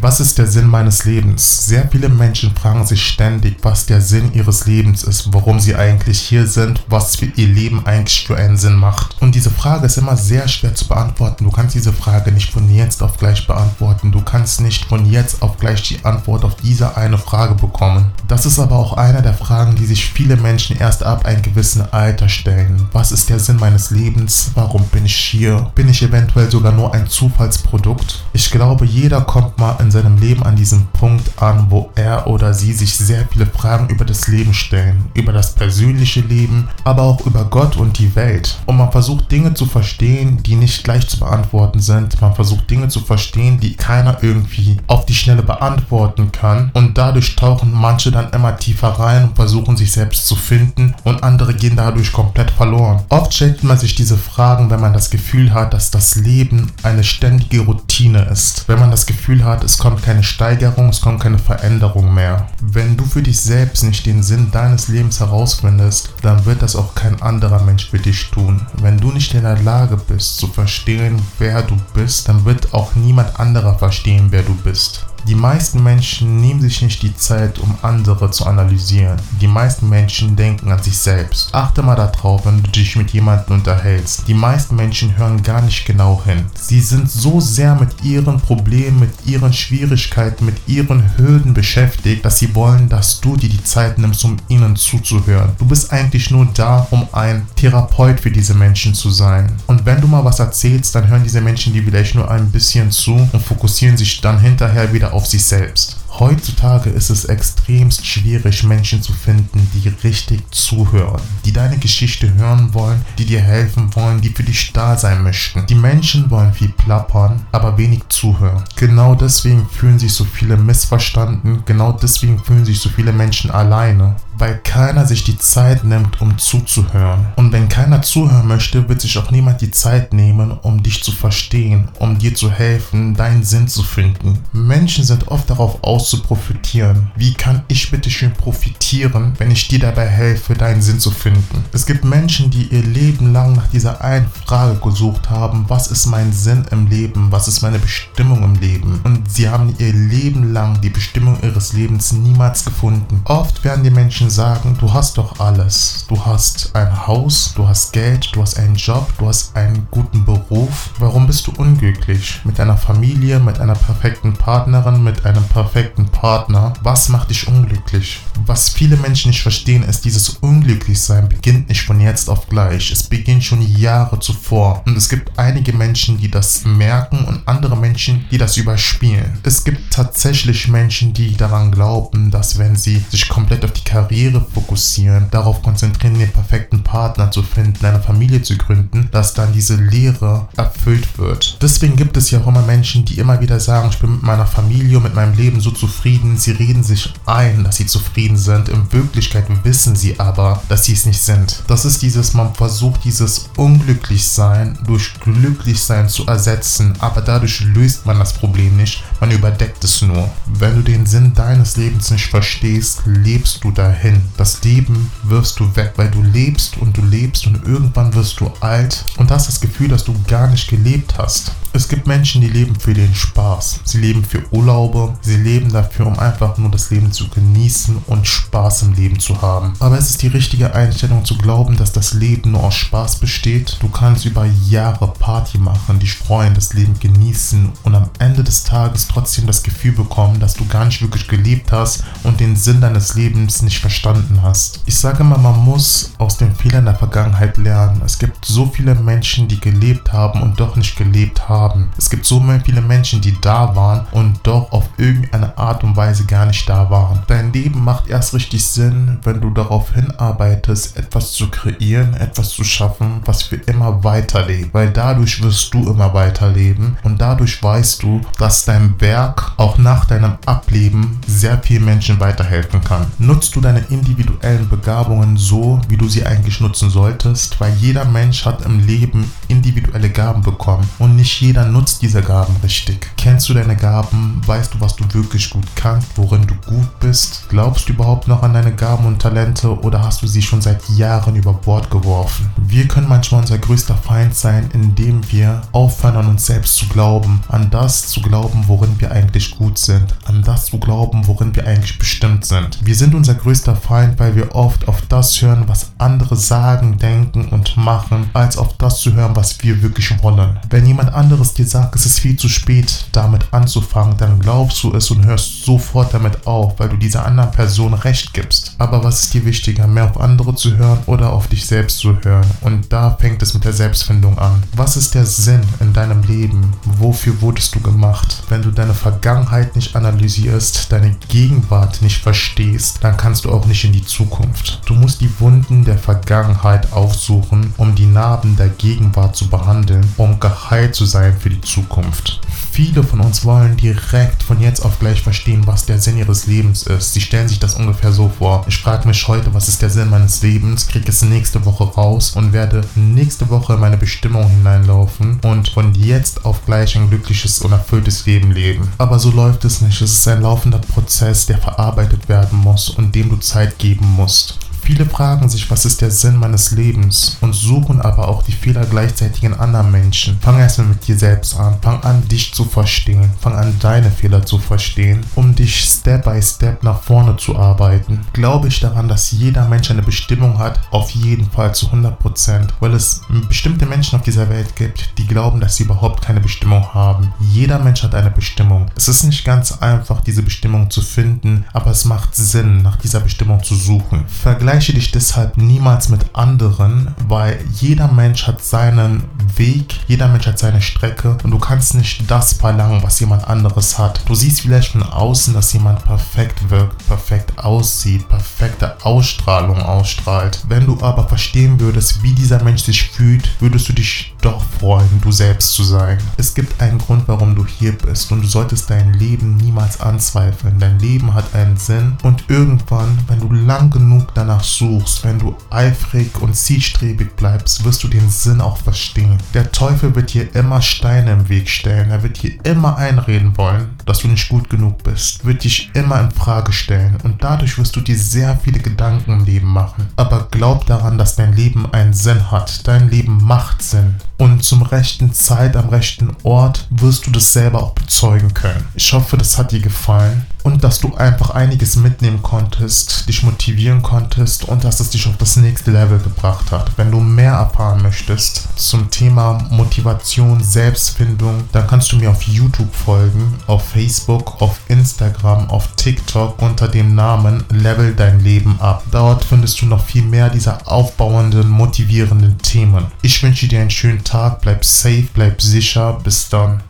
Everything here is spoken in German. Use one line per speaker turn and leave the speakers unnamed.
Was ist der Sinn meines Lebens? Sehr viele Menschen fragen sich ständig, was der Sinn ihres Lebens ist, warum sie eigentlich hier sind, was für ihr Leben eigentlich für einen Sinn macht. Und diese Frage ist immer sehr schwer zu beantworten. Du kannst diese Frage nicht von jetzt auf gleich beantworten. Du kannst nicht von jetzt auf gleich die Antwort auf diese eine Frage bekommen. Das ist aber auch eine der Fragen, die sich viele Menschen erst ab einem gewissen Alter stellen. Was ist der Sinn meines Lebens? Warum bin ich hier? Bin ich eventuell sogar nur ein Zufallsprodukt? Ich glaube, jeder kommt mal in in seinem Leben an diesem Punkt an, wo er oder sie sich sehr viele Fragen über das Leben stellen, über das persönliche Leben, aber auch über Gott und die Welt. Und man versucht Dinge zu verstehen, die nicht gleich zu beantworten sind. Man versucht Dinge zu verstehen, die keiner irgendwie auf die Schnelle beantworten kann. Und dadurch tauchen manche dann immer tiefer rein und versuchen sich selbst zu finden und andere gehen dadurch komplett verloren. Oft stellt man sich diese Fragen, wenn man das Gefühl hat, dass das Leben eine ständige Routine ist. Wenn man das Gefühl hat, es kommt keine Steigerung, es kommt keine Veränderung mehr. Wenn du für dich selbst nicht den Sinn deines Lebens herausfindest, dann wird das auch kein anderer Mensch für dich tun. Wenn du nicht in der Lage bist zu verstehen, wer du bist, dann wird auch niemand anderer verstehen, wer du bist. Die meisten Menschen nehmen sich nicht die Zeit, um andere zu analysieren. Die meisten Menschen denken an sich selbst. Achte mal darauf, wenn du dich mit jemandem unterhältst. Die meisten Menschen hören gar nicht genau hin. Sie sind so sehr mit ihren Problemen, mit ihren Schwierigkeiten, mit ihren Hürden beschäftigt, dass sie wollen, dass du dir die Zeit nimmst, um ihnen zuzuhören. Du bist eigentlich nur da, um ein Therapeut für diese Menschen zu sein. Und wenn du mal was erzählst, dann hören diese Menschen dir vielleicht nur ein bisschen zu und fokussieren sich dann hinterher wieder auf sich selbst. Heutzutage ist es extremst schwierig, Menschen zu finden, die richtig zuhören, die deine Geschichte hören wollen, die dir helfen wollen, die für dich da sein möchten. Die Menschen wollen viel plappern, aber wenig zuhören. Genau deswegen fühlen sich so viele missverstanden, genau deswegen fühlen sich so viele Menschen alleine, weil keiner sich die Zeit nimmt, um zuzuhören. Und wenn keiner zuhören möchte, wird sich auch niemand die Zeit nehmen, um dich zu verstehen, um dir zu helfen, deinen Sinn zu finden. Menschen sind oft darauf aus, zu profitieren. Wie kann ich bitte schön profitieren, wenn ich dir dabei helfe, deinen Sinn zu finden? Es gibt Menschen, die ihr Leben lang nach dieser einen Frage gesucht haben, was ist mein Sinn im Leben, was ist meine Bestimmung im Leben? Und sie haben ihr Leben lang die Bestimmung ihres Lebens niemals gefunden. Oft werden die Menschen sagen, du hast doch alles. Du hast ein Haus, du hast Geld, du hast einen Job, du hast einen guten Beruf. Warum bist du unglücklich? Mit einer Familie, mit einer perfekten Partnerin, mit einem perfekten perfekten Partner. Was macht dich unglücklich? Was viele Menschen nicht verstehen, ist, dieses Unglücklichsein beginnt nicht von jetzt auf gleich. Es beginnt schon Jahre zuvor. Und es gibt einige Menschen, die das merken und andere Menschen, die das überspielen. Es gibt tatsächlich Menschen, die daran glauben, dass wenn sie sich komplett auf die Karriere fokussieren, darauf konzentrieren, den perfekten Partner zu finden, eine Familie zu gründen, dass dann diese Lehre erfüllt wird. Deswegen gibt es ja auch immer Menschen, die immer wieder sagen, ich bin mit meiner Familie und mit meinem Leben so zufrieden, sie reden sich ein, dass sie zufrieden sind. In Wirklichkeit wissen sie aber, dass sie es nicht sind. Das ist dieses, man versucht dieses Unglücklichsein durch Glücklichsein zu ersetzen, aber dadurch löst man das Problem nicht, man überdeckt es nur. Wenn du den Sinn deines Lebens nicht verstehst, lebst du dahin. Das Leben wirfst du weg, weil du lebst und du lebst und irgendwann wirst du alt und hast das Gefühl, dass du gar nicht gelebt hast. Es gibt Menschen, die leben für den Spaß. Sie leben für Urlaube, sie leben dafür, um einfach nur das Leben zu genießen und Spaß im Leben zu haben. Aber es ist die richtige Einstellung zu glauben, dass das Leben nur aus Spaß besteht. Du kannst über Jahre Party machen, dich freuen, das Leben genießen und am Ende des Tages trotzdem das Gefühl bekommen, dass du gar nicht wirklich gelebt hast und den Sinn deines Lebens nicht verstanden hast. Ich sage immer, man muss aus den Fehlern der Vergangenheit lernen. Es gibt so viele Menschen, die gelebt haben und doch nicht gelebt haben. Es gibt so viele Menschen, die da waren und doch auf irgendeine Art und Weise gar nicht da waren. Dein Leben macht erst richtig Sinn, wenn du darauf hinarbeitest, etwas zu kreieren, etwas zu schaffen, was für immer weiterlebt. Weil dadurch wirst du immer weiterleben und dadurch weißt du, dass dein Werk auch nach deinem Ableben sehr vielen Menschen weiterhelfen kann. Nutzt du deine individuellen Begabungen so, wie du sie eigentlich nutzen solltest, weil jeder Mensch hat im Leben individuelle Gaben bekommen und nicht jeder nutzt diese Gaben richtig. Kennst du deine Gaben? Weißt du, was du wirklich gut kannst, worin du gut bist? Glaubst du überhaupt noch an deine Gaben und Talente oder hast du sie schon seit Jahren über Bord geworfen? Wir können manchmal unser größter Feind sein, indem wir aufhören an uns selbst zu glauben, an das zu glauben, worin worin wir eigentlich gut sind, an das zu glauben, worin wir eigentlich bestimmt sind. Wir sind unser größter Feind, weil wir oft auf das hören, was andere sagen, denken und machen, als auf das zu hören, was wir wirklich wollen. Wenn jemand anderes dir sagt, es ist viel zu spät, damit anzufangen, dann glaubst du es und hörst sofort damit auf, weil du dieser anderen Person Recht gibst. Aber was ist dir wichtiger, mehr auf andere zu hören oder auf dich selbst zu hören? Und da fängt es mit der Selbstfindung an. Was ist der Sinn in deinem Leben? Wofür wurdest du gemacht? Wenn du deine Vergangenheit nicht analysierst, deine Gegenwart nicht verstehst, dann kannst du auch nicht in die Zukunft. Du musst die Wunden der Vergangenheit aufsuchen, um die Narben der Gegenwart zu behandeln, um geheilt zu sein für die Zukunft. Viele von uns wollen direkt von jetzt auf gleich verstehen, was der Sinn ihres Lebens ist. Sie stellen sich das ungefähr so vor. Ich frage mich heute, was ist der Sinn meines Lebens, kriege es nächste Woche raus und werde nächste Woche in meine Bestimmung hineinlaufen und von jetzt auf gleich ein glückliches und erfülltes Leben leben. Aber so läuft es nicht. Es ist ein laufender Prozess, der verarbeitet werden muss und dem du Zeit geben musst. Viele fragen sich, was ist der Sinn meines Lebens und suchen aber auch die Fehler gleichzeitig in anderen Menschen. Fang erstmal mit dir selbst an. Fang an, dich zu verstehen. Fang an, deine Fehler zu verstehen, um dich Step by Step nach vorne zu arbeiten. Glaube ich daran, dass jeder Mensch eine Bestimmung hat? Auf jeden Fall zu 100%, weil es bestimmte Menschen auf dieser Welt gibt, die glauben, dass sie überhaupt keine Bestimmung haben. Jeder Mensch hat eine Bestimmung. Es ist nicht ganz einfach, diese Bestimmung zu finden, aber es macht Sinn, nach dieser Bestimmung zu suchen. Vergleich Vergleiche dich deshalb niemals mit anderen, weil jeder Mensch hat seinen Weg, jeder Mensch hat seine Strecke und du kannst nicht das verlangen, was jemand anderes hat. Du siehst vielleicht von außen, dass jemand perfekt wirkt, perfekt aussieht, perfekte Ausstrahlung ausstrahlt. Wenn du aber verstehen würdest, wie dieser Mensch sich fühlt, würdest du dich doch freuen, du selbst zu sein. Es gibt einen Grund, warum du hier bist und du solltest dein Leben niemals anzweifeln. Dein Leben hat einen Sinn und irgendwann, wenn du lang genug danach suchst, wenn du eifrig und zielstrebig bleibst, wirst du den Sinn auch verstehen. Der Teufel wird dir immer Steine im Weg stellen. Er wird dir immer einreden wollen, dass du nicht gut genug bist, wird dich immer in Frage stellen und dadurch wirst du dir sehr viele Gedanken im Leben machen. Aber glaub daran, dass dein Leben einen Sinn hat. Dein Leben macht Sinn. Und zum rechten Zeit am rechten Ort wirst du das selber auch bezeugen können. Ich hoffe, das hat dir gefallen und dass du einfach einiges mitnehmen konntest, dich motivieren konntest und dass es dich auf das nächste Level gebracht hat. Wenn du mehr erfahren möchtest zum Thema Motivation, Selbstfindung, dann kannst du mir auf YouTube folgen, auf Facebook, auf Instagram, auf TikTok unter dem Namen Level dein Leben ab. Dort findest du noch viel mehr dieser aufbauenden, motivierenden Themen. Ich wünsche dir einen schönen Tag, bleib safe, bleib sicher, bis dann.